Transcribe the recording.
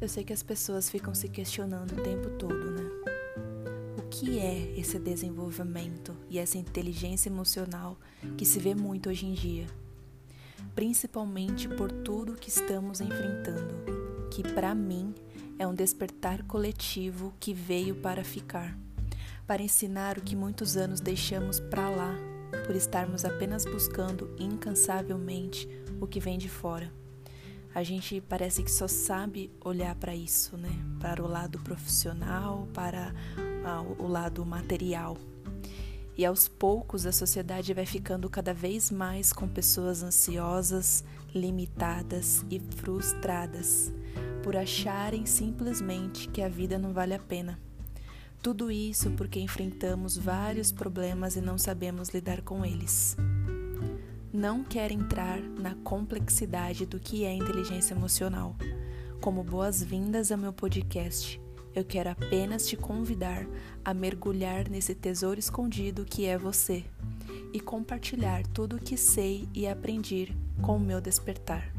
Eu sei que as pessoas ficam se questionando o tempo todo, né? O que é esse desenvolvimento e essa inteligência emocional que se vê muito hoje em dia? Principalmente por tudo que estamos enfrentando, que para mim é um despertar coletivo que veio para ficar, para ensinar o que muitos anos deixamos para lá, por estarmos apenas buscando incansavelmente o que vem de fora. A gente parece que só sabe olhar para isso, né? Para o lado profissional, para ah, o lado material. E aos poucos a sociedade vai ficando cada vez mais com pessoas ansiosas, limitadas e frustradas por acharem simplesmente que a vida não vale a pena. Tudo isso porque enfrentamos vários problemas e não sabemos lidar com eles. Não quero entrar na complexidade do que é inteligência emocional. Como boas-vindas ao meu podcast, eu quero apenas te convidar a mergulhar nesse tesouro escondido que é você e compartilhar tudo o que sei e aprendi com o meu despertar.